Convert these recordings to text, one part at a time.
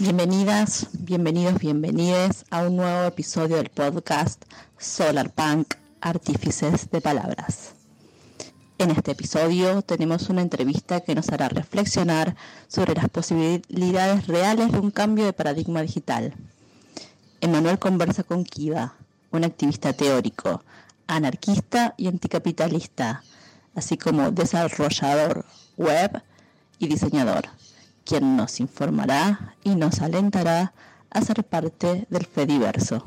Bienvenidas, bienvenidos, bienvenides a un nuevo episodio del podcast Solar Punk Artífices de Palabras. En este episodio tenemos una entrevista que nos hará reflexionar sobre las posibilidades reales de un cambio de paradigma digital. Emanuel conversa con Kiva, un activista teórico, anarquista y anticapitalista, así como desarrollador web y diseñador quien nos informará y nos alentará a ser parte del Fediverso.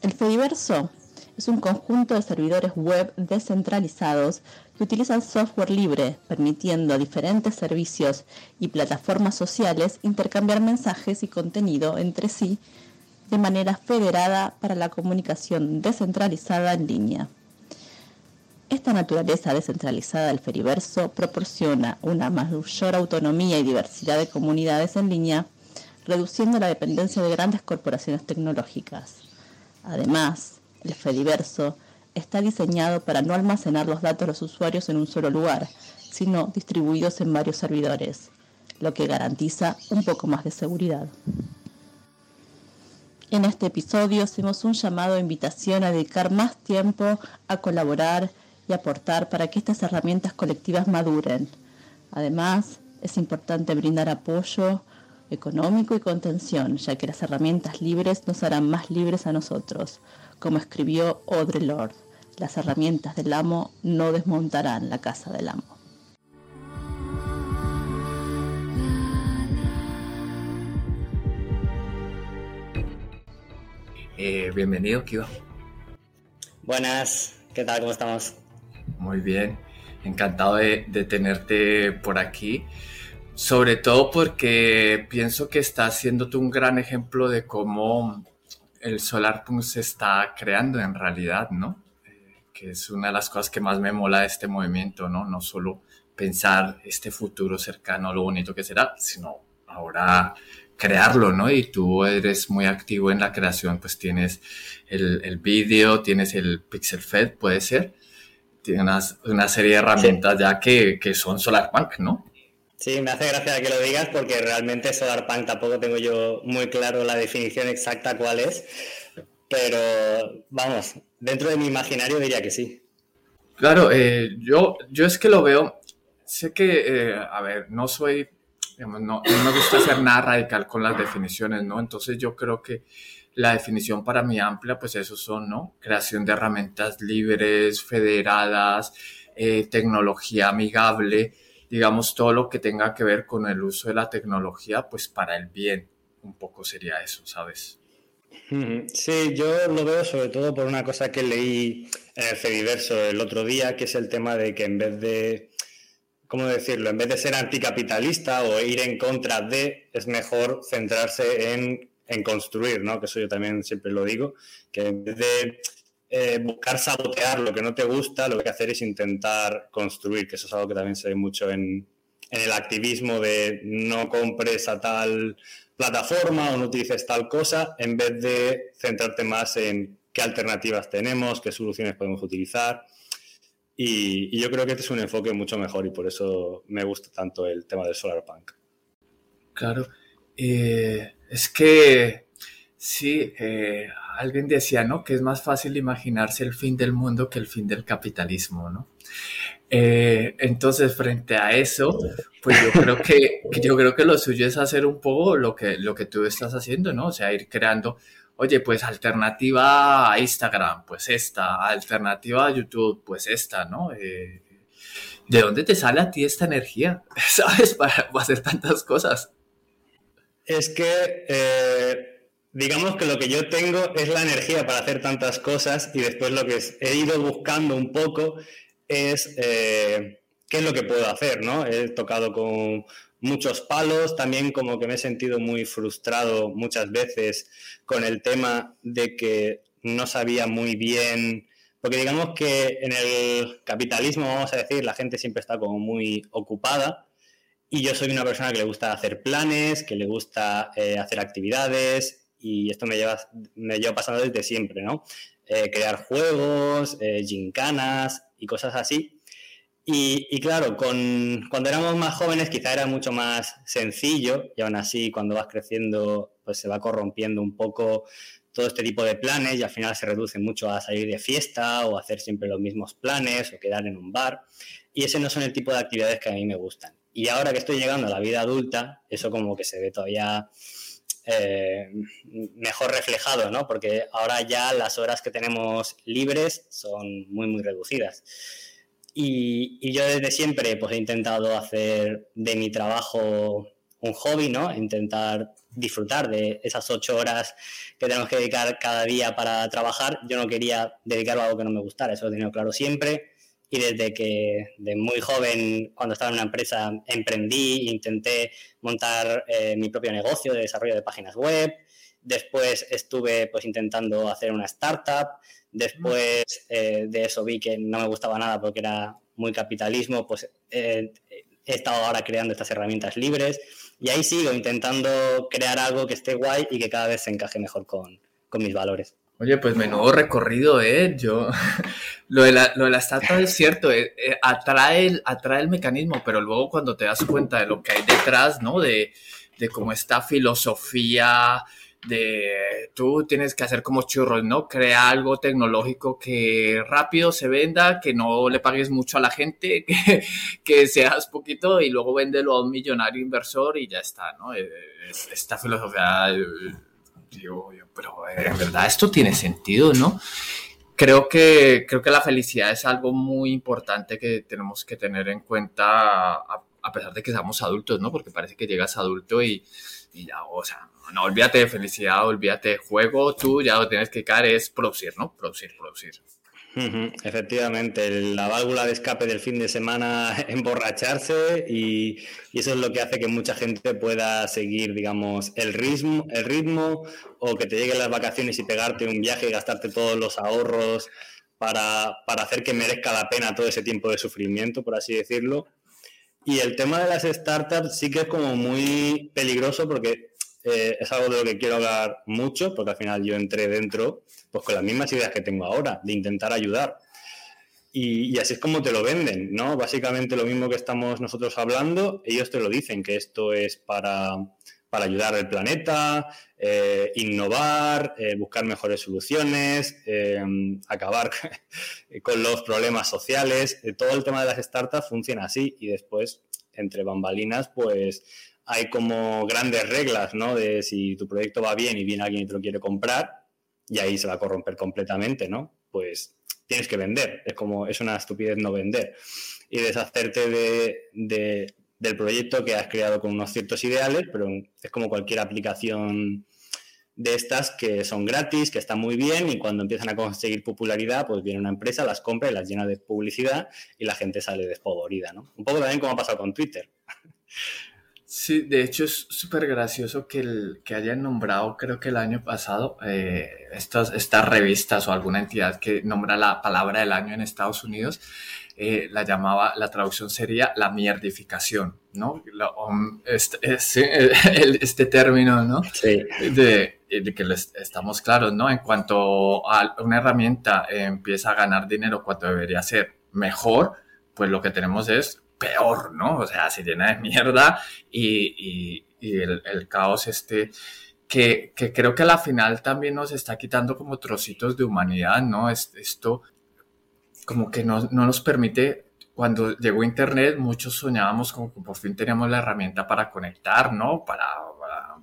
El Fediverso es un conjunto de servidores web descentralizados que utilizan software libre, permitiendo a diferentes servicios y plataformas sociales intercambiar mensajes y contenido entre sí de manera federada para la comunicación descentralizada en línea. Esta naturaleza descentralizada del Feriverso proporciona una mayor autonomía y diversidad de comunidades en línea, reduciendo la dependencia de grandes corporaciones tecnológicas. Además, el Fediverso está diseñado para no almacenar los datos de los usuarios en un solo lugar, sino distribuidos en varios servidores, lo que garantiza un poco más de seguridad. En este episodio hacemos un llamado a invitación a dedicar más tiempo a colaborar y aportar para que estas herramientas colectivas maduren. Además, es importante brindar apoyo económico y contención, ya que las herramientas libres nos harán más libres a nosotros. Como escribió Audre Lorde, las herramientas del amo no desmontarán la casa del amo. Eh, bienvenido, Kiva. Buenas, ¿qué tal? ¿Cómo estamos? Muy bien, encantado de, tenerte por aquí. Sobre todo porque pienso que estás siendo tú un gran ejemplo de cómo el SolarPunk se está creando en realidad, ¿no? Eh, que es una de las cosas que más me mola de este movimiento, ¿no? No solo pensar este futuro cercano, lo bonito que será, sino ahora crearlo, ¿no? Y tú eres muy activo en la creación, pues tienes el, el vídeo, tienes el Pixel Fed, puede ser, tiene una serie de herramientas ya que, que son SolarPunk, ¿no? Sí, me hace gracia que lo digas porque realmente SolarPunk tampoco tengo yo muy claro la definición exacta cuál es, pero vamos, dentro de mi imaginario diría que sí. Claro, eh, yo, yo es que lo veo, sé que, eh, a ver, no soy, no, no me gusta hacer nada radical con las definiciones, ¿no? Entonces yo creo que la definición para mí amplia, pues eso son, ¿no? Creación de herramientas libres, federadas, eh, tecnología amigable, digamos, todo lo que tenga que ver con el uso de la tecnología, pues para el bien, un poco sería eso, ¿sabes? Sí, yo lo veo sobre todo por una cosa que leí en el Fediverso el otro día, que es el tema de que en vez de, ¿cómo decirlo? En vez de ser anticapitalista o ir en contra de, es mejor centrarse en en construir, ¿no? Que eso yo también siempre lo digo, que en vez de eh, buscar sabotear lo que no te gusta, lo que hay que hacer es intentar construir, que eso es algo que también se ve mucho en, el activismo de no compres a tal plataforma o no utilices tal cosa, en vez de centrarte más en qué alternativas tenemos, qué soluciones podemos utilizar. Y, yo creo que este es un enfoque mucho mejor y por eso me gusta tanto el tema del Solarpunk. Claro. Eh, es que sí, eh, alguien decía, ¿no? Que es más fácil imaginarse el fin del mundo que el fin del capitalismo, ¿no? Eh, entonces, frente a eso, pues yo creo que, yo creo que lo suyo es hacer un poco lo que, lo que tú estás haciendo, ¿no? O sea, ir creando, oye, pues alternativa a Instagram, pues esta, alternativa a YouTube, pues esta, ¿no? Eh, ¿De dónde te sale a ti esta energía? ¿Sabes? para hacer tantas cosas. Es que eh, digamos que lo que yo tengo es la energía para hacer tantas cosas y después lo que he ido buscando un poco es eh, qué es lo que puedo hacer, ¿no? He tocado con muchos palos, también como que me he sentido muy frustrado muchas veces con el tema de que no sabía muy bien, porque digamos que en el capitalismo, vamos a decir, la gente siempre está como muy ocupada y yo soy una persona que le gusta hacer planes, que le gusta eh, hacer actividades y esto me lleva, me lleva pasando desde siempre, ¿no? Eh, crear juegos, eh, gincanas y cosas así. Y, claro, con, cuando éramos más jóvenes quizá era mucho más sencillo y aún así cuando vas creciendo pues se va corrompiendo un poco todo este tipo de planes y al final se reduce mucho a salir de fiesta o hacer siempre los mismos planes o quedar en un bar. Y ese no son el tipo de actividades que a mí me gustan. Y ahora que estoy llegando a la vida adulta, eso como que se ve todavía eh, mejor reflejado, ¿no? Porque ahora ya las horas que tenemos libres son muy, muy reducidas. Y, yo desde siempre pues he intentado hacer de mi trabajo un hobby, ¿no? Intentar disfrutar de esas ocho horas que tenemos que dedicar cada día para trabajar. Yo no quería dedicarlo a algo que no me gustara, eso lo he tenido claro siempre. Y desde que de muy joven, cuando estaba en una empresa, emprendí, intenté montar eh, mi propio negocio de desarrollo de páginas web. Después estuve pues intentando hacer una startup. Después eh, de eso vi que no me gustaba nada porque era muy capitalismo, pues eh, he estado ahora creando estas herramientas libres y ahí sigo intentando crear algo que esté guay y que cada vez se encaje mejor con, mis valores. Oye, pues menudo recorrido, ¿eh? Yo, lo de la, lo de la startup es cierto, eh, atrae, el, atrae el mecanismo, pero luego cuando te das cuenta de lo que hay detrás, ¿no? De, de cómo esta filosofía, de tú tienes que hacer como churros, ¿no? Crea algo tecnológico que rápido se venda, que no le pagues mucho a la gente, que, que seas poquito y luego véndelo a un millonario inversor y ya está, ¿no? Eh, esta filosofía, eh, digo, pero eh, en verdad esto tiene sentido, ¿no? Creo que, creo que la felicidad es algo muy importante que tenemos que tener en cuenta a, pesar de que seamos adultos, ¿no? Porque parece que llegas adulto y, y ya, o sea, no, olvídate de felicidad, olvídate de juego, tú ya lo tienes que caer es producir, ¿no? Producir, producir. Efectivamente, la válvula de escape del fin de semana, emborracharse y, eso es lo que hace que mucha gente pueda seguir, digamos, el ritmo, el ritmo o que te lleguen las vacaciones y pegarte un viaje y gastarte todos los ahorros para, para hacer que merezca la pena todo ese tiempo de sufrimiento, por así decirlo. Y el tema de las startups sí que es como muy peligroso porque eh, es algo de lo que quiero hablar mucho, porque al final yo entré dentro pues con las mismas ideas que tengo ahora, de intentar ayudar. Y, así es como te lo venden, ¿no? Básicamente lo mismo que estamos nosotros hablando, ellos te lo dicen, que esto es para, para ayudar al planeta, eh, innovar, eh, buscar mejores soluciones, acabar con los problemas sociales. todo el tema de las startups funciona así y después, entre bambalinas, pues hay como grandes reglas, ¿no? De si tu proyecto va bien y viene alguien y te lo quiere comprar, y ahí se va a corromper completamente, ¿no? Pues tienes que vender. Es como, es una estupidez no vender. Y deshacerte de, del proyecto que has creado con unos ciertos ideales, pero es como cualquier aplicación de estas que son gratis, que están muy bien y cuando empiezan a conseguir popularidad, pues viene una empresa, las compra y las llena de publicidad y la gente sale despovorida, ¿no? Un poco también como ha pasado con Twitter. Sí, de hecho es súper gracioso que, el, que hayan nombrado, creo que el año pasado, eh, estas, estas revistas o alguna entidad que nombra la palabra del año en Estados Unidos, eh, la llamaba, la traducción sería la mierdificación, ¿no? este, este, término, ¿no? Sí. De, de que estamos claros, ¿no? En cuanto a una herramienta empieza a ganar dinero cuando debería ser mejor, pues lo que tenemos es peor, ¿no? O sea, se llena de mierda y, el, caos este, que, creo que a la final también nos está quitando como trocitos de humanidad, ¿no? esto como que no, nos permite, cuando llegó Internet, muchos soñábamos como que por fin teníamos la herramienta para conectar, ¿no? Para, para,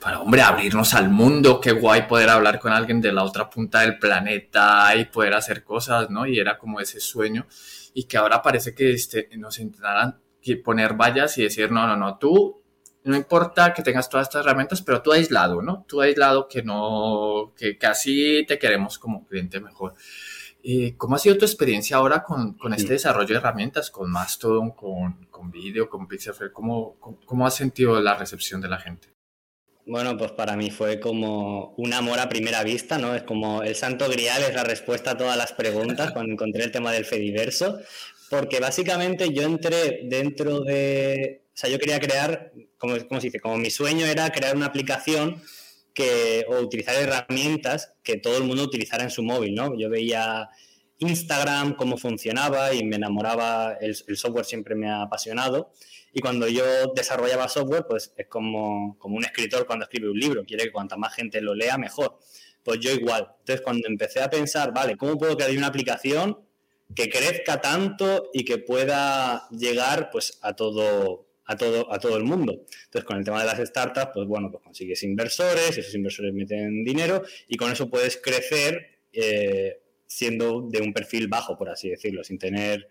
para, hombre, abrirnos al mundo, qué guay poder hablar con alguien de la otra punta del planeta y poder hacer cosas, ¿no? Y era como ese sueño y que ahora parece que este, nos intentaran poner vallas y decir, no, no, no, tú no importa que tengas todas estas herramientas, pero tú aislado, ¿no? Tú aislado que no, que casi te queremos como cliente mejor. Eh, ¿Cómo ha sido tu experiencia ahora con, con este desarrollo de herramientas, con Mastodon, con, con Video, con Pixelfair? ¿Cómo, cómo, cómo has sentido la recepción de la gente? Bueno, pues para mí fue como un amor a primera vista, ¿no? Es como el santo grial es la respuesta a todas las preguntas cuando encontré el tema del Fediverso, porque básicamente yo entré dentro de, o sea, yo quería crear, como, se dice, como mi sueño era crear una aplicación que, o utilizar herramientas que todo el mundo utilizara en su móvil, ¿no? Yo veía Instagram, cómo funcionaba y me enamoraba, el, software siempre me ha apasionado. Y cuando yo desarrollaba software, pues es como, como un escritor cuando escribe un libro, quiere que cuanta más gente lo lea, mejor. Pues yo igual. Entonces, cuando empecé a pensar, vale, ¿cómo puedo crear una aplicación que crezca tanto y que pueda llegar pues a todo, a todo, a todo el mundo. Entonces, con el tema de las startups, pues bueno, pues consigues inversores, esos inversores meten dinero y con eso puedes crecer eh, siendo de un perfil bajo, por así decirlo, sin tener,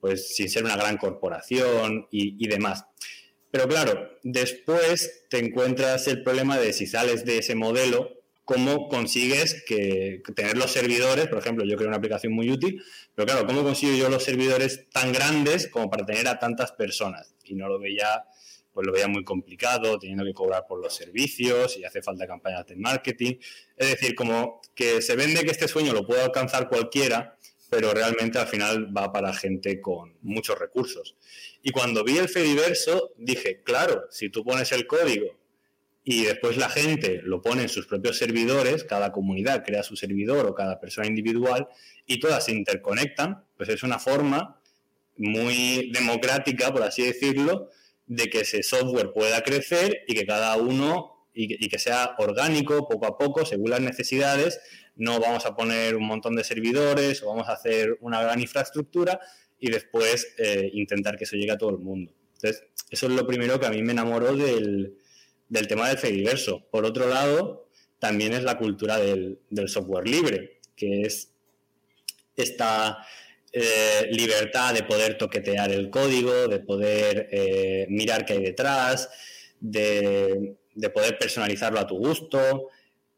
pues sin ser una gran corporación y, demás. Pero claro, después te encuentras el problema de si sales de ese modelo, cómo consigues que, tener los servidores, por ejemplo, yo creo una aplicación muy útil, pero claro, ¿cómo consigo yo los servidores tan grandes como para tener a tantas personas? Y no lo veía, pues lo veía muy complicado, teniendo que cobrar por los servicios y hace falta campañas de marketing. Es decir, como que se vende que este sueño lo puede alcanzar cualquiera, pero realmente al final va para gente con muchos recursos. Y cuando vi el Fediverso, dije, claro, si tú pones el código y después la gente lo pone en sus propios servidores, cada comunidad crea su servidor o cada persona individual y todas se interconectan, pues es una forma muy democrática, por así decirlo, de que ese software pueda crecer y que cada uno y que, sea orgánico poco a poco, según las necesidades. No vamos a poner un montón de servidores o vamos a hacer una gran infraestructura y después eh, intentar que eso llegue a todo el mundo. Entonces, eso es lo primero que a mí me enamoró del, del tema del Fediverso. Por otro lado, también es la cultura del, software libre, que es esta eh, libertad de poder toquetear el código, de poder eh, mirar qué hay detrás, de, poder personalizarlo a tu gusto,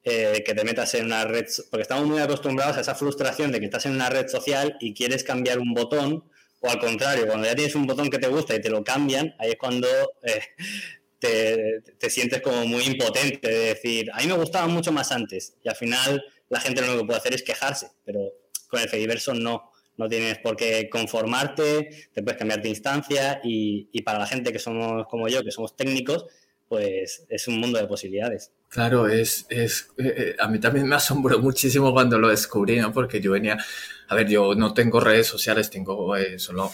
eh, que te metas en una red, porque estamos muy acostumbrados a esa frustración de que estás en una red social y quieres cambiar un botón, o al contrario, cuando ya tienes un botón que te gusta y te lo cambian, ahí es cuando te, sientes como muy impotente de decir, a mí me gustaba mucho más antes y al final la gente lo único que puede hacer es quejarse, pero con el Fediverso no. No tienes por qué conformarte, te puedes cambiar de instancia y, y para la gente que somos como yo, que somos técnicos, pues es un mundo de posibilidades. Claro, es, es eh, eh, a mí también me asombró muchísimo cuando lo descubrí, ¿no? Porque yo venía, a ver, yo no tengo redes sociales, tengo eh, solo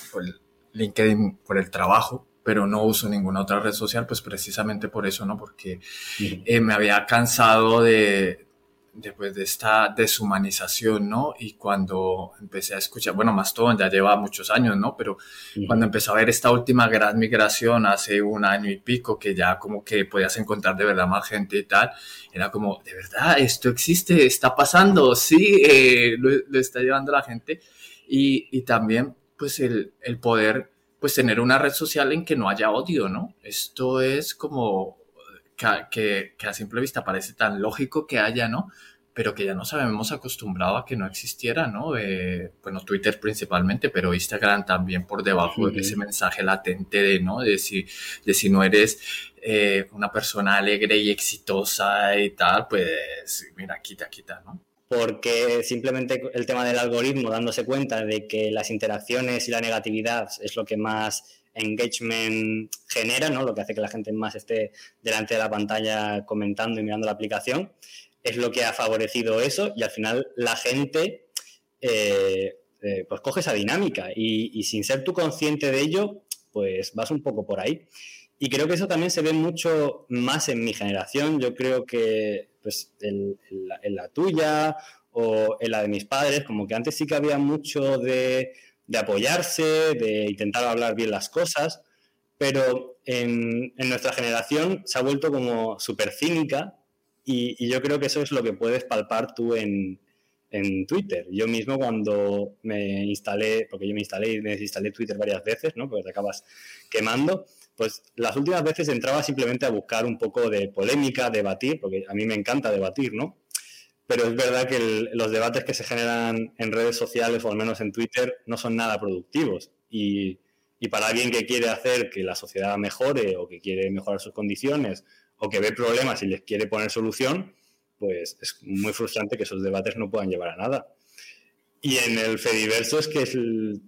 LinkedIn por el trabajo, pero no uso ninguna otra red social, pues precisamente por eso, ¿no? Porque eh, me había cansado de, después de esta deshumanización, ¿no? Y cuando empecé a escuchar, bueno, Mastodon ya lleva muchos años, ¿no? Pero cuando empecé a ver esta última gran migración hace un año y pico, que ya como que podías encontrar de verdad más gente y tal, era como, de verdad, esto existe, está pasando, sí, eh, lo, está llevando la gente. Y, y también, pues, el, el poder pues tener una red social en que no haya odio, ¿no? Esto es como que, a simple vista parece tan lógico que haya, ¿no? Pero que ya nos habíamos acostumbrado a que no existiera, ¿no? Eh, bueno, Twitter principalmente, pero Instagram también por debajo de ese mensaje latente de, ¿no? De si, de si no eres eh, una persona alegre y exitosa y tal, pues mira, quita, quita, ¿no? porque simplemente el tema del algoritmo, dándose cuenta de que las interacciones y la negatividad es lo que más engagement genera, ¿no? lo que hace que la gente más esté delante de la pantalla comentando y mirando la aplicación, es lo que ha favorecido eso y al final la gente eh, eh, pues coge esa dinámica y, y sin ser tú consciente de ello, pues vas un poco por ahí. Y creo que eso también se ve mucho más en mi generación. Yo creo que pues, en, la, tuya o en la de mis padres, como que antes sí que había mucho de, apoyarse, de intentar hablar bien las cosas, pero en, nuestra generación se ha vuelto como súper cínica y, yo creo que eso es lo que puedes palpar tú en, en Twitter. Yo mismo cuando me instalé, porque yo me instalé y desinstalé Twitter varias veces, ¿no? Porque te acabas quemando pues las últimas veces entraba simplemente a buscar un poco de polémica, debatir, porque a mí me encanta debatir, ¿no? Pero es verdad que los debates que se generan en redes sociales o al menos en Twitter no son nada productivos. Y, y para alguien que quiere hacer que la sociedad mejore o que quiere mejorar sus condiciones o que ve problemas y les quiere poner solución, pues es muy frustrante que esos debates no puedan llevar a nada. Y en el Fediverso es que es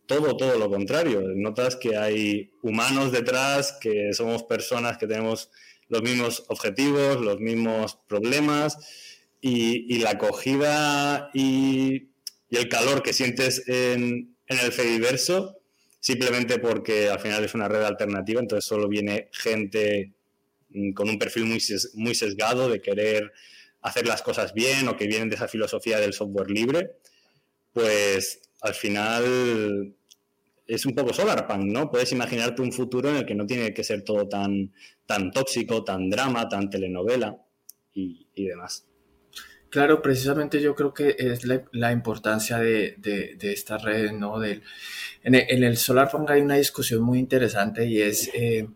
todo, todo lo contrario. Notas que hay humanos detrás, que somos personas que tenemos los mismos objetivos, los mismos problemas y, la acogida y el calor que sientes en, el Fediverso simplemente porque al final es una red alternativa, entonces solo viene gente mm, con un perfil muy, muy sesgado de querer hacer las cosas bien o que vienen de esa filosofía del software libre, pues al final es un poco solarpunk, ¿no? Puedes imaginarte un futuro en el que no tiene que ser todo tan, tan tóxico, tan drama, tan telenovela y, demás. Claro, precisamente yo creo que es la, importancia de, esta red, ¿no? Del, en, el, Solarpunk hay una discusión muy interesante y es eh,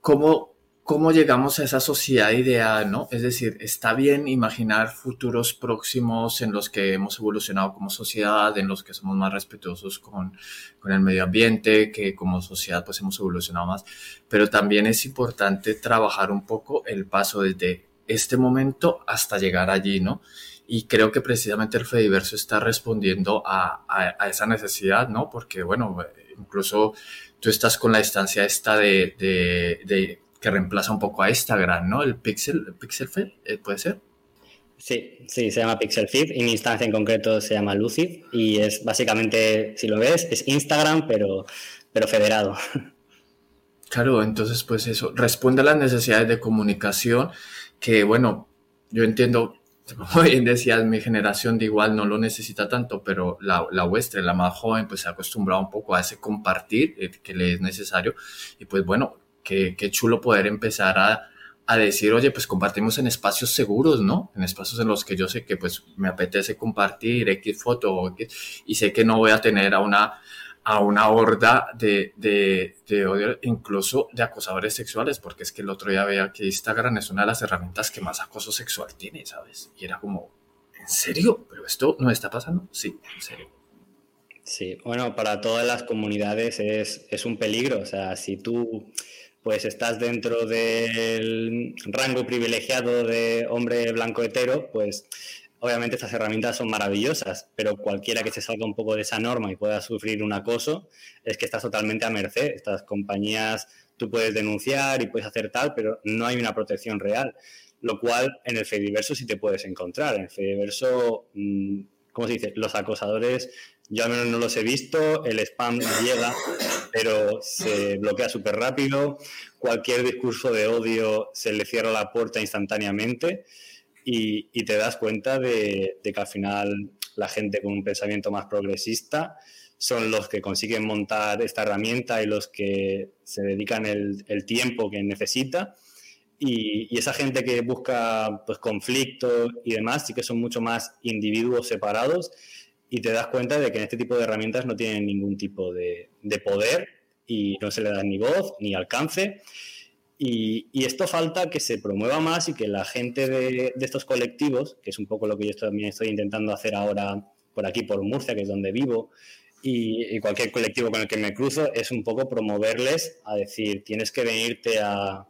cómo cómo llegamos a esa sociedad ideal, ¿no? Es decir, está bien imaginar futuros próximos en los que hemos evolucionado como sociedad, en los que somos más respetuosos con, con el medio ambiente, que como sociedad pues hemos evolucionado más, pero también es importante trabajar un poco el paso desde este momento hasta llegar allí, ¿no? Y creo que precisamente el Fediverso está respondiendo a, a, esa necesidad, ¿no? Porque, bueno, incluso tú estás con la distancia esta de, de, de que reemplaza un poco a Instagram, ¿no? El Pixel, Pixel Feed, eh, ¿puede ser? Sí, sí, se llama Pixel Feed y mi instancia en concreto se llama Lucid y es básicamente, si lo ves, es Instagram pero, pero federado. Claro, entonces pues eso, responde a las necesidades de comunicación que bueno, yo entiendo, como bien decías, mi generación de igual no lo necesita tanto, pero la, la vuestra, la más joven, pues se ha acostumbrado un poco a ese compartir eh, que le es necesario y pues bueno, qué, chulo poder empezar a, decir, oye, pues compartimos en espacios seguros, ¿no? En espacios en los que yo sé que pues me apetece compartir X foto y sé que no voy a tener a una, a una horda de, de, odio, incluso de acosadores sexuales, porque es que el otro día veía que Instagram es una de las herramientas que más acoso sexual tiene, ¿sabes? Y era como, ¿en serio? ¿Pero esto no está pasando? Sí, en serio. Sí, bueno, para todas las comunidades es, es un peligro, o sea, si tú pues estás dentro del rango privilegiado de hombre blanco hetero, pues obviamente estas herramientas son maravillosas, pero cualquiera que se salga un poco de esa norma y pueda sufrir un acoso, es que estás totalmente a merced. Estas compañías tú puedes denunciar y puedes hacer tal, pero no hay una protección real. Lo cual en el Fediverso sí te puedes encontrar. En el Fediverso, mm, ¿cómo se dice? Los acosadores yo al menos no los he visto, el spam llega, pero se bloquea súper rápido, cualquier discurso de odio se le cierra la puerta instantáneamente y, te das cuenta de, que al final la gente con un pensamiento más progresista son los que consiguen montar esta herramienta y los que se dedican el, tiempo que necesita. Y, esa gente que busca pues, conflicto y demás, sí que son mucho más individuos separados y te das cuenta de que en este tipo de herramientas no tienen ningún tipo de, poder y no se le da ni voz ni alcance. Y, esto falta que se promueva más y que la gente de, estos colectivos, que es un poco lo que yo también estoy intentando hacer ahora por aquí, por Murcia, que es donde vivo, y, cualquier colectivo con el que me cruzo, es un poco promoverles a decir, tienes que venirte a,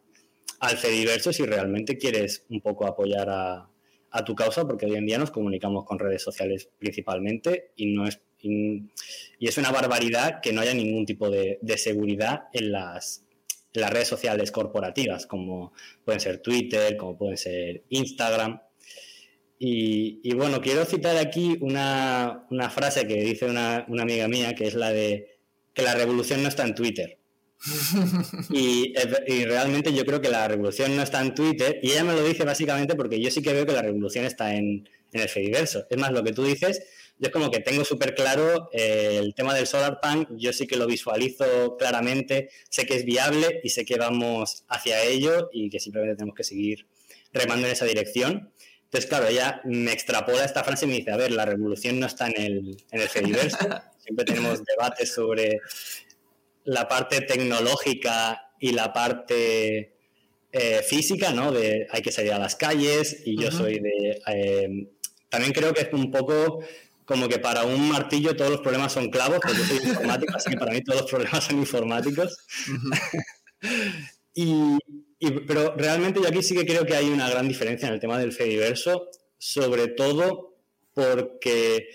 al Fediverso si realmente quieres un poco apoyar a, tu causa, porque hoy en día nos comunicamos con redes sociales principalmente y no es y, es una barbaridad que no haya ningún tipo de, seguridad en las, las redes sociales corporativas, como pueden ser Twitter, como pueden ser Instagram. Y, bueno, quiero citar aquí una, frase que dice una, una amiga mía, que es la de que la revolución no está en Twitter, y, realmente yo creo que la revolución no está en Twitter y ella me lo dice básicamente porque yo sí que veo que la revolución está en, el Fediverso. Es más, lo que tú dices, yo es como que tengo súper claro eh, el tema del solar punk, yo sí que lo visualizo claramente, sé que es viable y sé que vamos hacia ello y que simplemente tenemos que seguir remando en esa dirección. Entonces, claro, ella me extrapola esta frase y me dice, a ver, la revolución no está en el, en el Fediverso, siempre tenemos debates sobre la parte tecnológica y la parte eh, física, ¿no? De hay que salir a las calles y yo soy de... Eh, también creo que es un poco como que para un martillo todos los problemas son clavos, porque yo soy informático, así que para mí todos los problemas son informáticos. y, pero realmente yo aquí sí que creo que hay una gran diferencia en el tema del Fediverso, sobre todo porque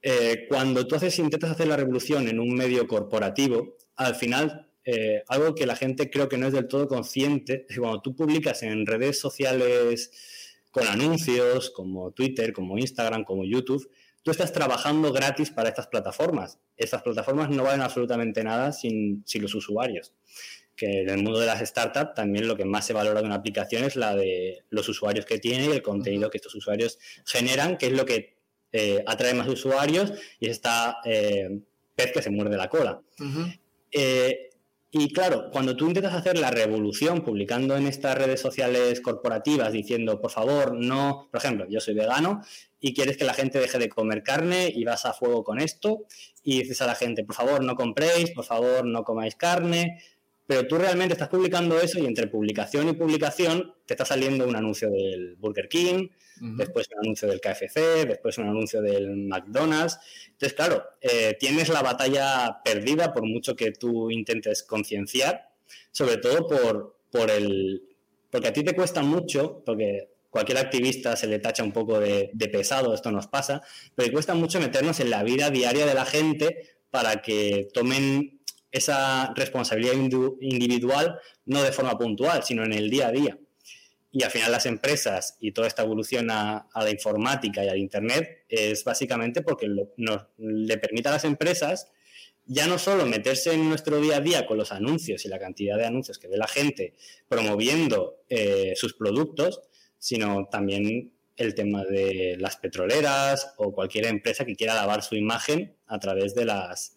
eh, cuando tú haces, intentas hacer la revolución en un medio corporativo, al final, eh, algo que la gente creo que no es del todo consciente, es que cuando tú publicas en redes sociales con anuncios, como Twitter, como Instagram, como YouTube, tú estás trabajando gratis para estas plataformas. Estas plataformas no valen absolutamente nada sin, sin los usuarios que en el mundo de las startups también lo que más se valora de una aplicación es la de los usuarios que tiene y el contenido que estos usuarios generan, que es lo que eh, atrae más usuarios y es esta eh, pez que se muerde la cola. Eh, y claro, cuando tú intentas hacer la revolución publicando en estas redes sociales corporativas diciendo, por favor, no, por ejemplo, yo soy vegano y quieres que la gente deje de comer carne y vas a fuego con esto y dices a la gente, por favor, no compréis, por favor, no comáis carne, pero tú realmente estás publicando eso y entre publicación y publicación te está saliendo un anuncio del Burger King, después un anuncio del KFC, después un anuncio del McDonald's. Entonces, claro, eh, tienes la batalla perdida por mucho que tú intentes concienciar, sobre todo por, por el... Porque a ti te cuesta mucho, porque cualquier activista se le tacha un poco de, de pesado, esto nos pasa, pero te cuesta mucho meternos en la vida diaria de la gente para que tomen esa responsabilidad individual no de forma puntual, sino en el día a día. Y al final las empresas y toda esta evolución a, la informática y al Internet es básicamente porque nos, le permite a las empresas ya no solo meterse en nuestro día a día con los anuncios y la cantidad de anuncios que ve la gente promoviendo eh, sus productos, sino también el tema de las petroleras o cualquier empresa que quiera lavar su imagen a través de las,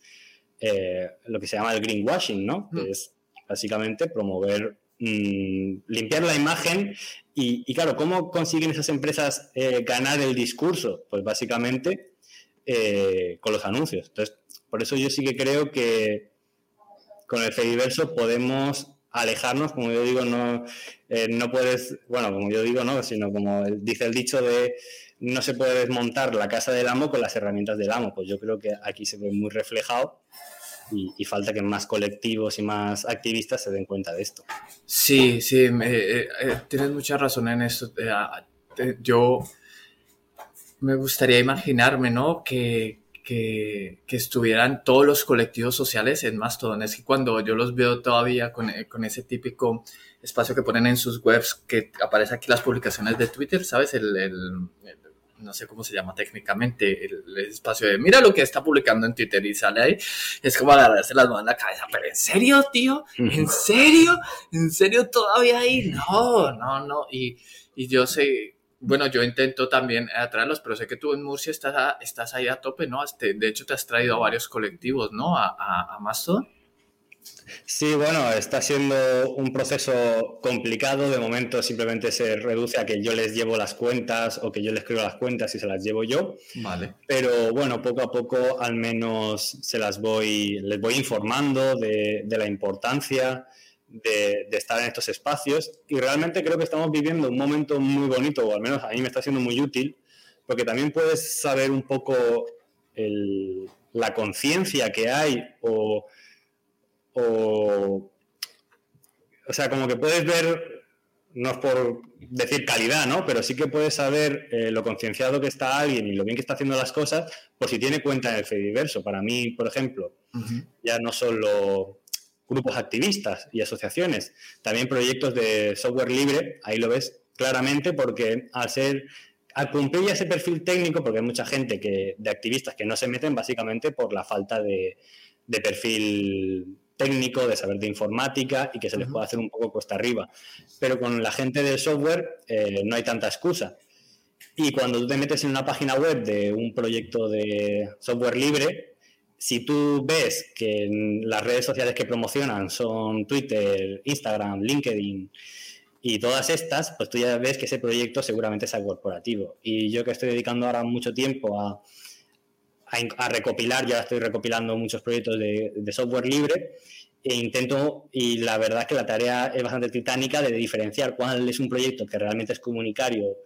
eh, lo que se llama el greenwashing, ¿no? Que mm. es básicamente promover, mm, limpiar la imagen y, claro, ¿cómo consiguen esas empresas eh, ganar el discurso? Pues básicamente eh, con los anuncios. Entonces, por eso yo sí que creo que con el Fediverso podemos alejarnos, como yo digo, no, no puedes, bueno, como yo digo, no, sino como dice el dicho de no se puede desmontar la casa del amo con las herramientas del amo. Pues yo creo que aquí se ve muy reflejado y, falta que más colectivos y más activistas se den cuenta de esto. Sí, sí, eh, eh, tienes mucha razón en esto. Eh, yo me gustaría imaginarme, ¿no? Que, que, estuvieran todos los colectivos sociales en Mastodon. Es que cuando yo los veo todavía con, con, ese típico espacio que ponen en sus webs, que aparece aquí las publicaciones de Twitter, ¿sabes? No sé cómo se llama técnicamente, el, espacio de mira lo que está publicando en Twitter y sale ahí, es como agarrarse las manos en la cabeza, pero ¿en serio, tío? ¿En serio? ¿En serio todavía ahí? No, no, no. Y, y yo sé, bueno, yo intento también atraerlos, pero sé que tú en Murcia estás, estás ahí a tope, ¿no? de hecho, te has traído a varios colectivos, ¿no? A, a, a Mastodon. Sí, bueno, está siendo un proceso complicado. De momento simplemente se reduce a que yo les llevo las cuentas o que yo les escribo las cuentas y se las llevo yo. Vale. Pero bueno, poco a poco al menos se las voy, les voy informando de, la importancia de, estar en estos espacios. Y realmente creo que estamos viviendo un momento muy bonito, o al menos a mí me está siendo muy útil, porque también puedes saber un poco la conciencia que hay o o, o sea, como que puedes ver, no es por decir calidad, ¿no? Pero sí que puedes saber eh, lo concienciado que está alguien y lo bien que está haciendo las cosas por si tiene cuenta en el Fediverso. Para mí, por ejemplo, ya no solo grupos activistas y asociaciones, también proyectos de software libre, ahí lo ves claramente porque al ser al cumplir ese perfil técnico, porque hay mucha gente que, de activistas que no se meten básicamente por la falta de, de perfil técnico, de saber de informática y que se les puede hacer un poco cuesta arriba. Pero con la gente del software eh, no hay tanta excusa. Y cuando tú te metes en una página web de un proyecto de software libre, si tú ves que las redes sociales que promocionan son Twitter, Instagram, LinkedIn y todas estas, pues tú ya ves que ese proyecto seguramente es corporativo. Y yo que estoy dedicando ahora mucho tiempo a, a, recopilar, ya estoy recopilando muchos proyectos de, software libre e intento, y la verdad es que la tarea es bastante titánica de diferenciar cuál es un proyecto que realmente es comunicario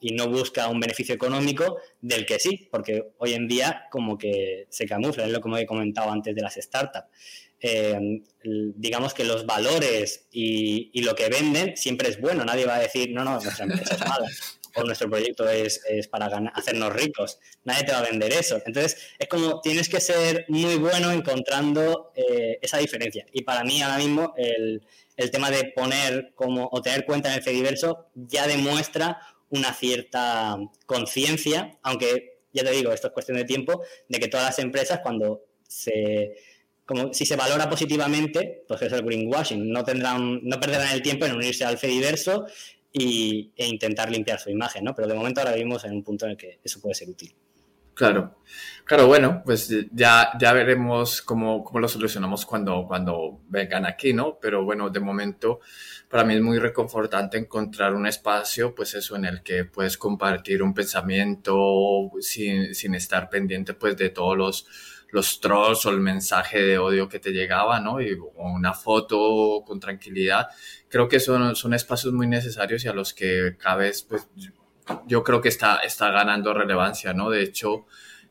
y no busca un beneficio económico del que sí, porque hoy en día como que se camufla, es lo como he comentado antes de las startups. Eh, digamos que los valores y, y, lo que venden siempre es bueno, nadie va a decir, no, no, nuestra empresa es mala o nuestro proyecto es, para hacernos ricos. Nadie te va a vender eso. Entonces, es como tienes que ser muy bueno encontrando eh, esa diferencia. Y para mí, ahora mismo, el, tema de poner como o tener cuenta en el Fediverso ya demuestra una cierta conciencia, aunque ya te digo, esto es cuestión de tiempo, de que todas las empresas cuando se como si se valora positivamente, pues es el greenwashing, no tendrán, no perderán el tiempo en unirse al Fediverso y, e intentar limpiar su imagen, ¿no? Pero de momento ahora vivimos en un punto en el que eso puede ser útil. Claro, claro, bueno, pues ya, ya veremos cómo, cómo, lo solucionamos cuando, cuando vengan aquí, ¿no? Pero bueno, de momento para mí es muy reconfortante encontrar un espacio, pues eso, en el que puedes compartir un pensamiento sin, sin estar pendiente, pues, de todos los, los trolls o el mensaje de odio que te llegaba, ¿no? Y una foto con tranquilidad. Creo que son, son espacios muy necesarios y a los que cada vez, pues, yo creo que está, está ganando relevancia, ¿no? De hecho,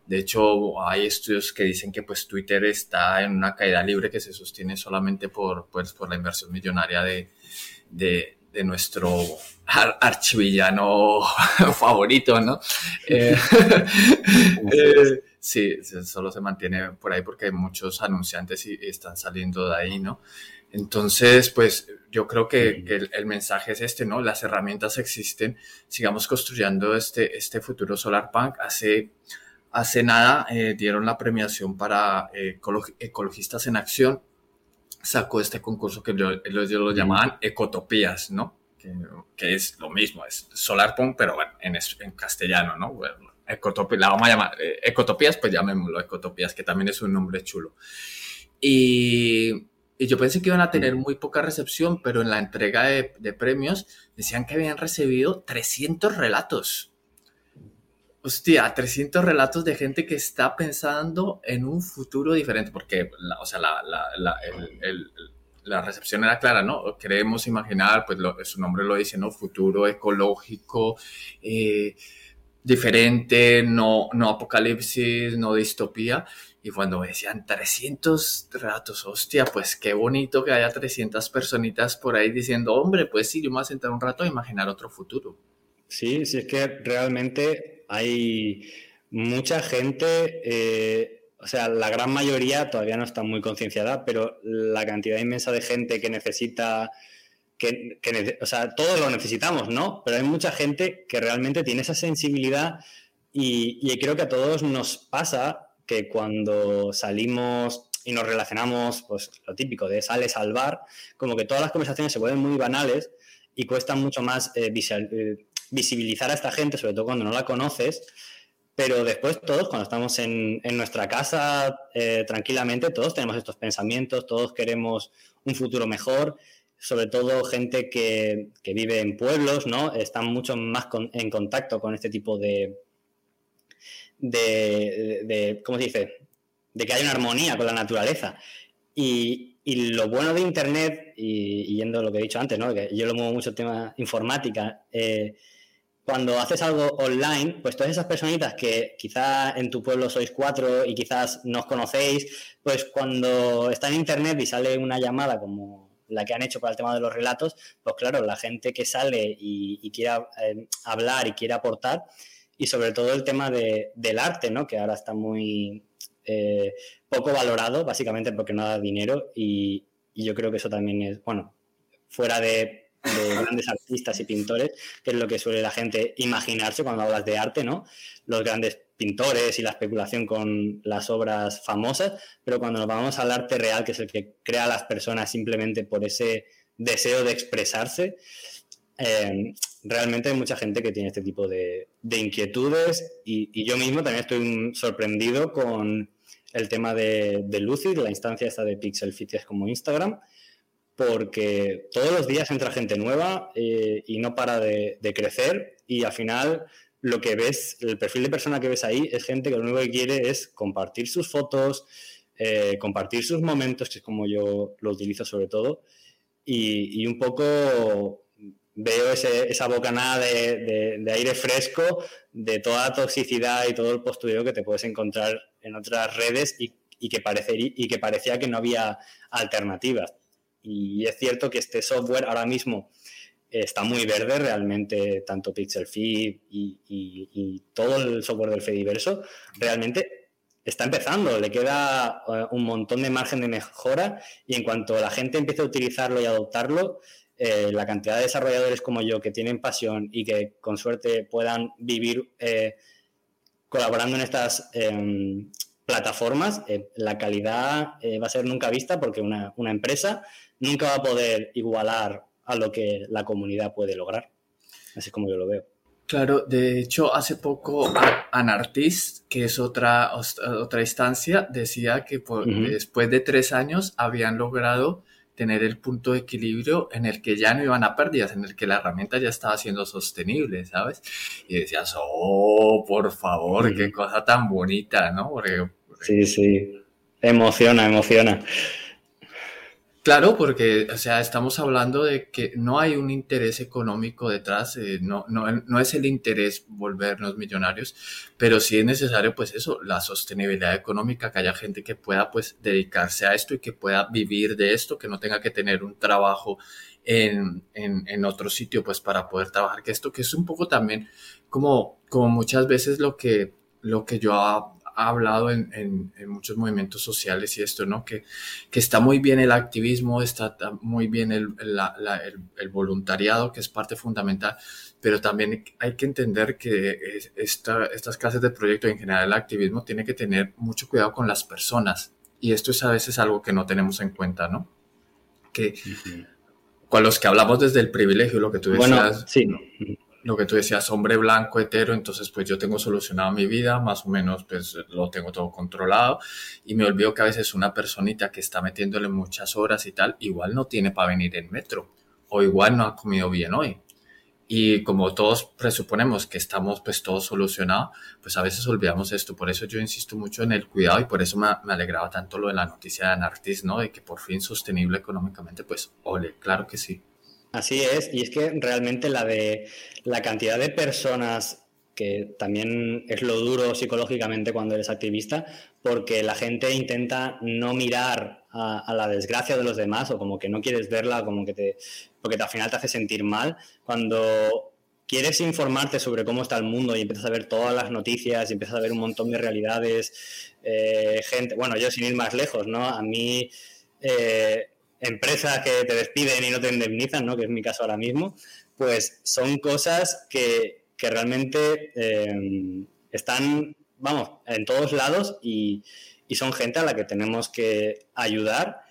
de hecho, hay estudios que dicen que pues Twitter está en una caída libre que se sostiene solamente por, pues, por la inversión millonaria de, de, de nuestro archivillano favorito, ¿no? Eh, eh, sí, solo se mantiene por ahí porque muchos anunciantes están saliendo de ahí, ¿no? Entonces, pues yo creo que, el, mensaje es este, ¿no? Las herramientas existen, sigamos construyendo este, este futuro SolarPunk. Hace, hace nada eh, dieron la premiación para eh, ecologistas en acción. Sacó este concurso que ellos lo, llamaban Ecotopías, ¿no? Que, es lo mismo, es SolarPunk, pero bueno, en, en castellano, ¿no? Bueno, Ecotopía, la vamos a llamar eh, Ecotopías, pues llamémoslo Ecotopías, que también es un nombre chulo. Y yo pensé que iban a tener muy poca recepción, pero en la entrega de, premios decían que habían recibido 300 relatos. Hostia, 300 relatos de gente que está pensando en un futuro diferente, porque, o sea, la, la, recepción era clara, ¿no? Queremos imaginar, pues su nombre lo dice, ¿no? Futuro ecológico, eh, diferente, no, no apocalipsis, no distopía. Y cuando me decían 300 ratos, hostia, pues qué bonito que haya 300 personitas por ahí diciendo, hombre, pues sí, yo me voy a sentar un rato a imaginar otro futuro. Sí, sí, es que realmente hay mucha gente, eh, o sea, la gran mayoría todavía no está muy concienciada, pero la cantidad inmensa de gente que necesita, que, o sea, todos lo necesitamos, ¿no? Pero hay mucha gente que realmente tiene esa sensibilidad y, y creo que a todos nos pasa que cuando salimos y nos relacionamos, pues lo típico de sales al bar, como que todas las conversaciones se vuelven muy banales y cuesta mucho más eh, eh, visibilizar a esta gente, sobre todo cuando no la conoces, pero después todos, cuando estamos en, nuestra casa eh, tranquilamente, todos tenemos estos pensamientos, todos queremos un futuro mejor, sobre todo gente que, vive en pueblos, ¿no? Están mucho más en contacto con este tipo de, de, ¿cómo se dice? De que hay una armonía con la naturaleza. Y, lo bueno de Internet, y, yendo a lo que he dicho antes, ¿no? que yo lo muevo mucho el tema informática, eh, cuando haces algo online, pues todas esas personitas que quizás en tu pueblo sois cuatro y quizás no os conocéis, pues cuando está en Internet y sale una llamada como la que han hecho para el tema de los relatos, pues claro, la gente que sale y, quiera eh, hablar y quiere aportar, y sobre todo el tema del arte, ¿no? que ahora está muy eh, poco valorado, básicamente porque no da dinero y, yo creo que eso también es, bueno, fuera de, grandes artistas y pintores, que es lo que suele la gente imaginarse cuando hablas de arte, ¿no? Los grandes pintores y la especulación con las obras famosas, pero cuando nos vamos al arte real, que es el que crea a las personas simplemente por ese deseo de expresarse, eh, realmente hay mucha gente que tiene este tipo de, inquietudes y, yo mismo también estoy sorprendido con el tema de, de Lucid, la instancia esta de Pixel Fit como Instagram, porque todos los días entra gente nueva eh, y no para de, crecer y al final lo que ves, el perfil de persona que ves ahí es gente que lo único que quiere es compartir sus fotos, eh, compartir sus momentos, que es como yo lo utilizo sobre todo, y, un poco veo esa bocanada de, aire fresco, de toda la toxicidad y todo el postureo que te puedes encontrar en otras redes y, que, y que parecía que no había alternativas. Y es cierto que este software ahora mismo está muy verde, realmente tanto Pixel Feed y, todo el software del Fediverso realmente está empezando, le queda eh, un montón de margen de mejora y en cuanto la gente empiece a utilizarlo y adoptarlo, eh, la cantidad de desarrolladores como yo que tienen pasión y que con suerte puedan vivir eh, colaborando en estas em, plataformas, la calidad va a ser nunca vista porque una empresa nunca va a poder igualar a lo que la comunidad puede lograr. Así es como yo lo veo. Claro, de hecho, hace poco Anartist, que es otra, otra instancia, decía que después de tres años habían logrado tener el punto de equilibrio en el que ya no iban a pérdidas, en el que la herramienta ya estaba siendo sostenible, ¿sabes? Y decías, oh, por favor, qué cosa tan bonita, ¿no? sí, sí, emociona, emociona. Claro, porque, o sea, estamos hablando de que no hay un interés económico detrás, eh, no, no, no, es el interés volvernos millonarios, pero sí es necesario, pues eso, la sostenibilidad económica, que haya gente que pueda, pues, dedicarse a esto y que pueda vivir de esto, que no tenga que tener un trabajo en, en, en otro sitio, pues, para poder trabajar, que esto que es un poco también como, como muchas veces lo que, lo que yo ha hablado en, en, muchos movimientos sociales y esto, ¿no? Que, que está muy bien el activismo, está muy bien el, el, voluntariado, que es parte fundamental, pero también hay que entender que esta, estas clases de proyecto, en general el activismo, tiene que tener mucho cuidado con las personas. Y esto es a veces algo que no tenemos en cuenta, ¿no? Que con los que hablamos desde el privilegio, lo que tú decías. Bueno, sí lo que tú decías, hombre blanco, hetero, entonces pues yo tengo solucionado mi vida, más o menos pues lo tengo todo controlado y me olvido que a veces una personita que está metiéndole muchas horas y tal, igual no tiene para venir en metro o igual no ha comido bien hoy. Y como todos presuponemos que estamos pues todo solucionado, pues a veces olvidamos esto. Por eso yo insisto mucho en el cuidado y por eso me, me alegraba tanto lo de la noticia de Anartis, ¿no? De que por fin sostenible económicamente, pues ole, claro que sí. Así es, y es que realmente la de la cantidad de personas que también es lo duro psicológicamente cuando eres activista, porque la gente intenta no mirar a, la desgracia de los demás o como que no quieres verla, como que te, porque al final te hace sentir mal. Cuando quieres informarte sobre cómo está el mundo y empiezas a ver todas las noticias y empiezas a ver un montón de realidades, eh, gente, bueno, yo sin ir más lejos, ¿no? A mí... Eh, empresas que te despiden y no te indemnizan, ¿no? que es mi caso ahora mismo, pues son cosas que, realmente eh, están, vamos, en todos lados y, son gente a la que tenemos que ayudar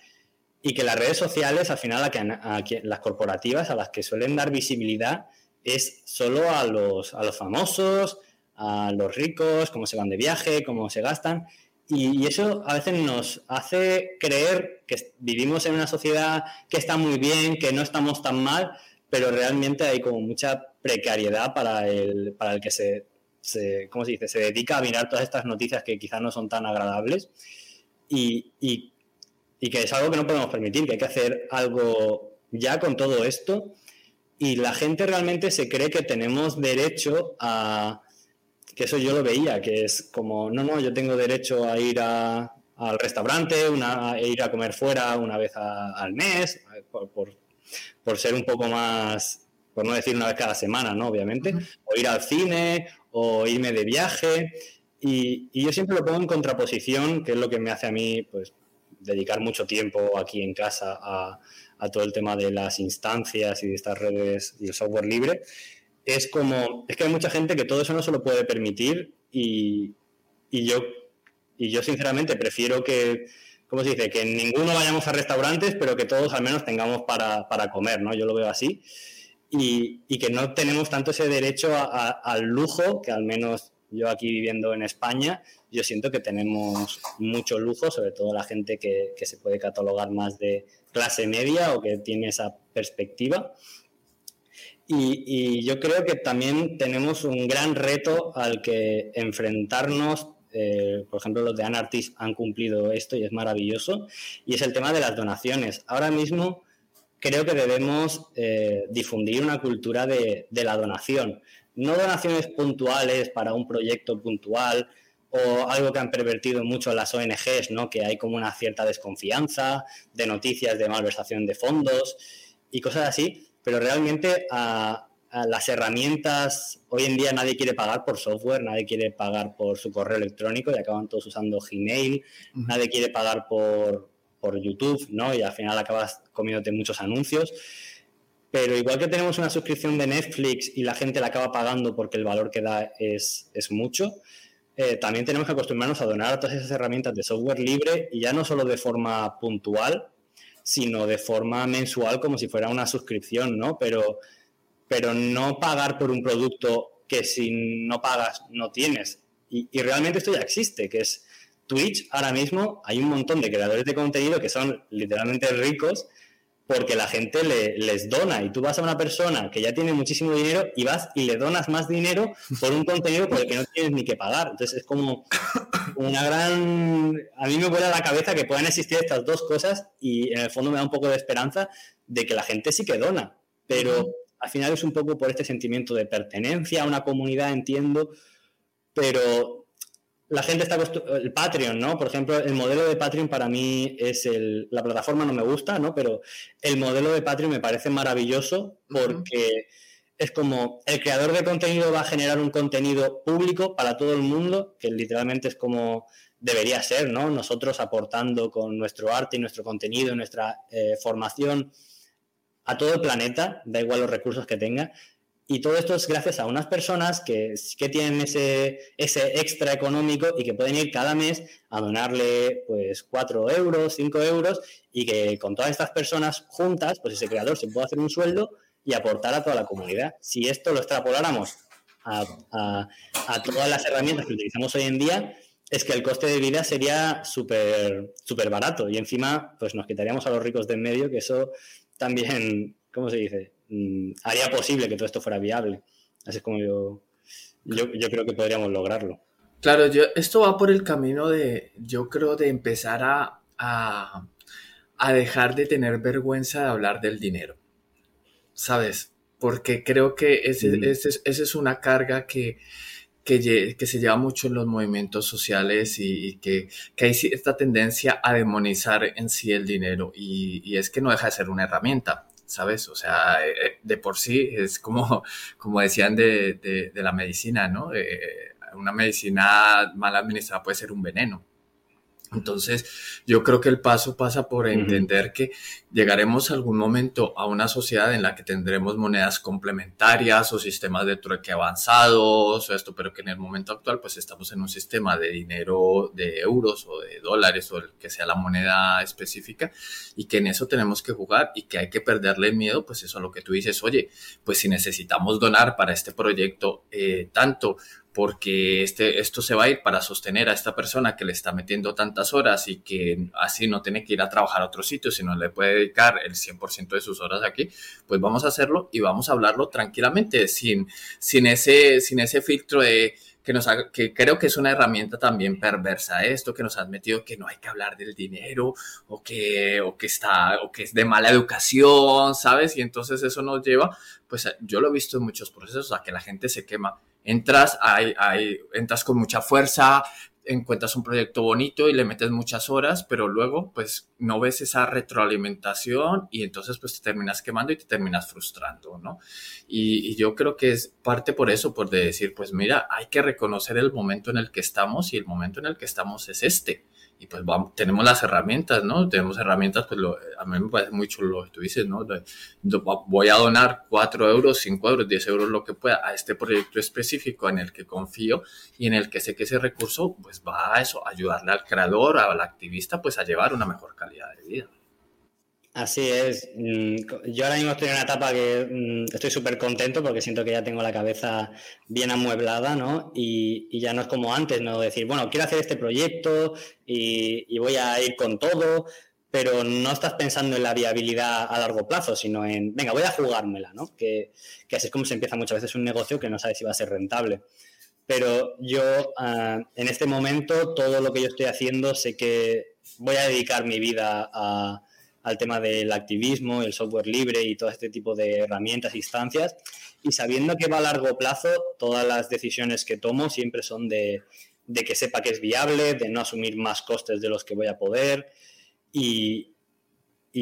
y que las redes sociales, al final, a, las corporativas, a las que suelen dar visibilidad, es solo a los, a los famosos, a los ricos, cómo se van de viaje, cómo se gastan, y, eso a veces nos hace creer que vivimos en una sociedad que está muy bien, que no estamos tan mal, pero realmente hay como mucha precariedad para el, para el que se, se, ¿cómo se dice? se dedica a mirar todas estas noticias que quizás no son tan agradables y, y, y que es algo que no podemos permitir, que hay que hacer algo ya con todo esto y la gente realmente se cree que tenemos derecho a que eso yo lo veía, que es como, no, no, yo tengo derecho a ir a, al restaurante, una, a ir a comer fuera una vez al mes, por, por, ser un poco más, por no decir una vez cada semana, ¿no? Obviamente, o ir al cine, o irme de viaje, y, y, yo siempre lo pongo en contraposición, que es lo que me hace a mí, pues, dedicar mucho tiempo aquí en casa a, a todo el tema de las instancias y de estas redes y el software libre, es como, es que hay mucha gente que todo eso no se lo puede permitir y, yo, y yo sinceramente prefiero que, ¿cómo se dice? Que ninguno vayamos a restaurantes, pero que todos al menos tengamos para, comer, ¿no? Yo lo veo así. Y, que no tenemos tanto ese derecho al lujo, que al menos yo aquí viviendo en España, yo siento que tenemos mucho lujo, sobre todo la gente que, que se puede catalogar más de clase media o que tiene esa perspectiva. Y, yo creo que también tenemos un gran reto al que enfrentarnos. Eh, por ejemplo, los de Anartist han cumplido esto y es maravilloso. Y es el tema de las donaciones. Ahora mismo creo que debemos eh, difundir una cultura de, de, la donación. No donaciones puntuales para un proyecto puntual o algo que han pervertido mucho las ONGs, ¿no? que hay como una cierta desconfianza de noticias de malversación de fondos y cosas así pero realmente a, las herramientas, hoy en día nadie quiere pagar por software, nadie quiere pagar por su correo electrónico y acaban todos usando Gmail, nadie quiere pagar por, por YouTube, ¿no? Y al final acabas comiéndote muchos anuncios. Pero igual que tenemos una suscripción de Netflix y la gente la acaba pagando porque el valor que da es, es mucho, eh, también tenemos que acostumbrarnos a donar a todas esas herramientas de software libre y ya no solo de forma puntual, sino de forma mensual como si fuera una suscripción, ¿no? Pero, pero no pagar por un producto que si no pagas no tienes. Y, y realmente esto ya existe, que es Twitch ahora mismo hay un montón de creadores de contenido que son literalmente ricos porque la gente les dona. Y tú vas a una persona que ya tiene muchísimo dinero y vas y le donas más dinero por un contenido por el que no tienes ni que pagar. Entonces es como una gran... A mí me vuela la cabeza que puedan existir estas dos cosas y en el fondo me da un poco de esperanza de que la gente sí que dona, pero al final es un poco por este sentimiento de pertenencia a una comunidad, entiendo, pero la gente está el Patreon, ¿no? Por ejemplo, el modelo de Patreon para mí es el la plataforma no me gusta, ¿no? Pero el modelo de Patreon me parece maravilloso porque es como el creador de contenido va a generar un contenido público para todo el mundo, que literalmente es como debería ser, ¿no? Nosotros aportando con nuestro arte y nuestro contenido, nuestra eh, formación a todo el planeta, da igual los recursos que tenga, y todo esto es gracias a unas personas que, que tienen ese, ese extra económico y que pueden ir cada mes a donarle pues 4 euros, 5 euros y que con todas estas personas juntas, pues ese creador se puede hacer un sueldo y aportar a toda la comunidad. Si esto lo extrapoláramos a, a, todas las herramientas que utilizamos hoy en día, es que el coste de vida sería súper súper barato y encima pues nos quitaríamos a los ricos de en medio, que eso también, ¿cómo se dice? Mm, haría posible que todo esto fuera viable. Así es como yo, yo, creo que podríamos lograrlo. Claro, yo, esto va por el camino de, yo creo, de empezar a, a, dejar de tener vergüenza de hablar del dinero. ¿Sabes? Porque creo que esa mm. ese, es una carga que, que, que, se lleva mucho en los movimientos sociales y, que, que, hay esta tendencia a demonizar en sí el dinero y, y, es que no deja de ser una herramienta. ¿Sabes? O sea, eh, eh, de por sí es como, como decían de, de, la medicina, ¿no? Eh, una medicina mal administrada puede ser un veneno. Entonces, yo creo que el paso pasa por entender que llegaremos algún momento a una sociedad en la que tendremos monedas complementarias o sistemas de trueque avanzados o esto, pero que en el momento actual pues estamos en un sistema de dinero de euros o de dólares o el que sea la moneda específica y que en eso tenemos que jugar y que hay que perderle el miedo, pues eso a lo que tú dices, oye, pues si necesitamos donar para este proyecto eh, tanto porque este, esto se va a ir para sostener a esta persona que le está metiendo tantas horas y que así no tiene que ir a trabajar a otro sitio, sino le puede dedicar el 100% de sus horas aquí, pues vamos a hacerlo y vamos a hablarlo tranquilamente, sin, sin, ese, sin ese filtro de que, nos que creo que es una herramienta también perversa esto que nos has metido que no hay que hablar del dinero o que, o que está o que es de mala educación, ¿sabes? Y entonces eso nos lleva, pues yo lo he visto en muchos procesos a que la gente se quema entras, hay, hay, entras con mucha fuerza, encuentras un proyecto bonito y le metes muchas horas, pero luego pues no ves esa retroalimentación y entonces pues te terminas quemando y te terminas frustrando, ¿no? Y, y, yo creo que es parte por eso, por decir, pues mira, hay que reconocer el momento en el que estamos y el momento en el que estamos es este y pues vamos, tenemos las herramientas, ¿no? Tenemos herramientas, pues lo, a mí me parece muy chulo lo que tú dices, ¿no? Voy a donar 4 euros, 5 euros, 10 euros, lo que pueda, a este proyecto específico en el que confío y en el que sé que ese recurso, pues va a eso, ayudarle al creador, al activista, pues a llevar una mejor calidad de vida. Así es. Mm, yo ahora mismo estoy en una etapa que mm, estoy súper contento porque siento que ya tengo la cabeza bien amueblada, ¿no? Y, ya no es como antes, ¿no? Decir, bueno, quiero hacer este proyecto y, voy a ir con todo, pero no estás pensando en la viabilidad a largo plazo, sino en, venga, voy a jugármela, ¿no? Que, así es como se empieza muchas veces un negocio que no sabes si va a ser rentable. Pero yo, ah, en este momento, todo lo que yo estoy haciendo, sé que voy a dedicar mi vida a al tema del activismo, el software libre y todo este tipo de herramientas, instancias, y sabiendo que va a largo plazo, todas las decisiones que tomo siempre son de, que sepa que es viable, de no asumir más costes de los que voy a poder. Y,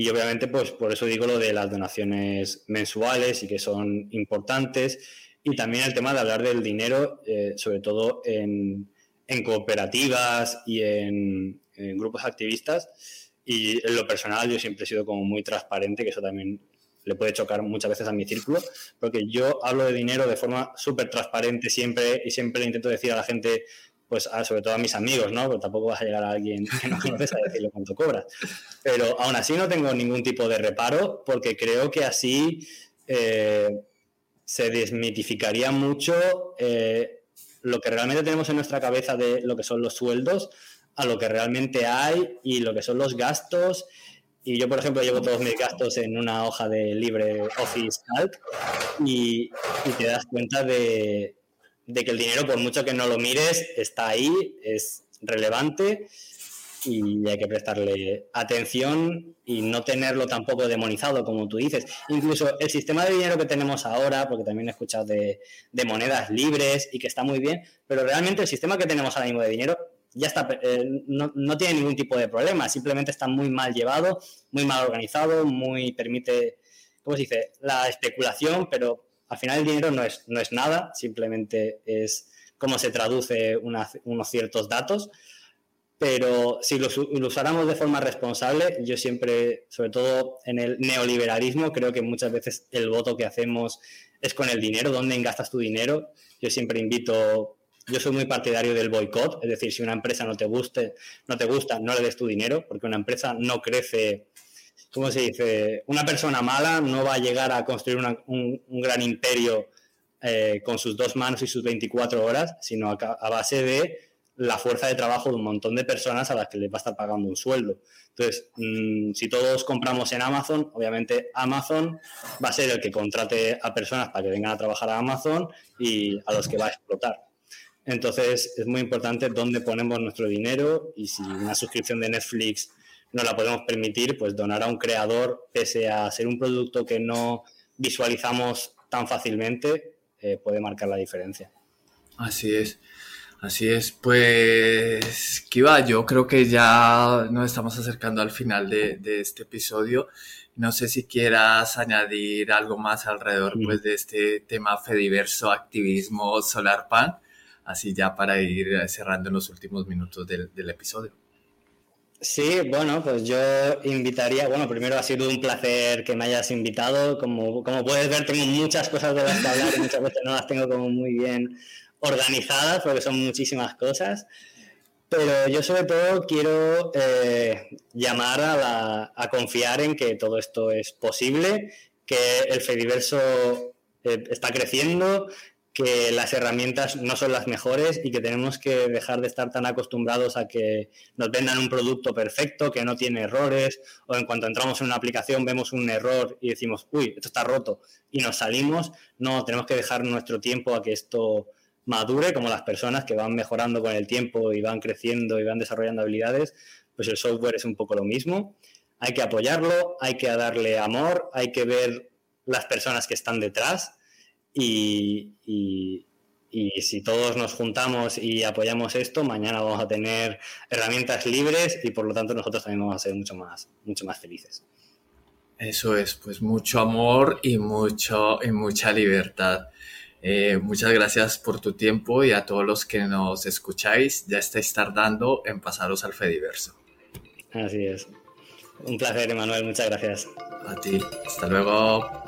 obviamente pues por eso digo lo de las donaciones mensuales y que son importantes. Y también el tema de hablar del dinero, eh, sobre todo en, cooperativas y en grupos activistas, y en lo personal yo siempre he sido como muy transparente, que eso también le puede chocar muchas veces a mi círculo, porque yo hablo de dinero de forma súper transparente siempre y siempre intento decir a la gente pues sobre todo a mis amigos, ¿no? Porque tampoco vas a llegar a alguien que no conoces a decirle cuánto cobras. Pero aún así no tengo ningún tipo de reparo porque creo que así eh, se desmitificaría mucho eh, lo que realmente tenemos en nuestra cabeza de lo que son los sueldos a lo que realmente hay y lo que son los gastos. Y yo, por ejemplo, llevo todos mis gastos en una hoja de libre Office Calc y, te das cuenta de, de que el dinero, por mucho que no lo mires, está ahí, es relevante y hay que prestarle atención y no tenerlo tampoco demonizado, como tú dices. Incluso el sistema de dinero que tenemos ahora, porque también he escuchado de, monedas libres y que está muy bien, pero realmente el sistema que tenemos ahora mismo de dinero ya está, eh, no, no, tiene ningún tipo de problema, simplemente está muy mal llevado, muy mal organizado, muy permite, ¿cómo se dice?, la especulación, pero al final el dinero no es, no es nada, simplemente es cómo se traduce unos ciertos datos, pero si lo, usáramos de forma responsable, yo siempre, sobre todo en el neoliberalismo, creo que muchas veces el voto que hacemos es con el dinero, dónde gastas tu dinero. Yo siempre invito, yo soy muy partidario del boicot, es decir, si una empresa no te guste, no te gusta, no le des tu dinero, porque una empresa no crece ¿cómo se dice? Una persona mala no va a llegar a construir un, gran imperio eh, con sus dos manos y sus 24 horas, sino a, base de la fuerza de trabajo de un montón de personas a las que les va a estar pagando un sueldo. Entonces, mm, si todos compramos en Amazon, obviamente Amazon va a ser el que contrate a personas para que vengan a trabajar a Amazon y a los que va a explotar. Entonces, es muy importante dónde ponemos nuestro dinero y si una suscripción de Netflix no la podemos permitir, pues donar a un creador, pese a ser un producto que no visualizamos tan fácilmente, eh, puede marcar la diferencia. Así es. Así es, pues Kiva, yo creo que ya nos estamos acercando al final de, este episodio. No sé si quieras añadir algo más alrededor pues, de este tema Fediverso, activismo, SolarPan, así ya para ir cerrando en los últimos minutos del episodio. Sí, bueno, pues yo invitaría, bueno, primero ha sido un placer que me hayas invitado, como, como puedes ver tengo muchas cosas de las que hablar y muchas veces no las tengo como muy bien organizadas porque son muchísimas cosas, pero yo sobre todo quiero eh, llamar a, la, a confiar en que todo esto es posible, que el Fediverso eh, está creciendo, que las herramientas no son las mejores y que tenemos que dejar de estar tan acostumbrados a que nos vendan un producto perfecto, que no tiene errores, o en cuanto entramos en una aplicación vemos un error y decimos, uy, esto está roto, y nos salimos. No, tenemos que dejar nuestro tiempo a que esto madure, como las personas que van mejorando con el tiempo y van creciendo y van desarrollando habilidades, pues el software es un poco lo mismo. Hay que apoyarlo, hay que darle amor, hay que ver las personas que están detrás y, si todos nos juntamos y apoyamos esto, mañana vamos a tener herramientas libres y por lo tanto nosotros también vamos a ser mucho más, mucho más felices. Eso es, pues mucho amor y, mucho, y mucha libertad. Eh, muchas gracias por tu tiempo y a todos los que nos escucháis, ya estáis tardando en pasaros al Fediverso. Así es. Un placer, Emanuel, muchas gracias. A ti, hasta luego.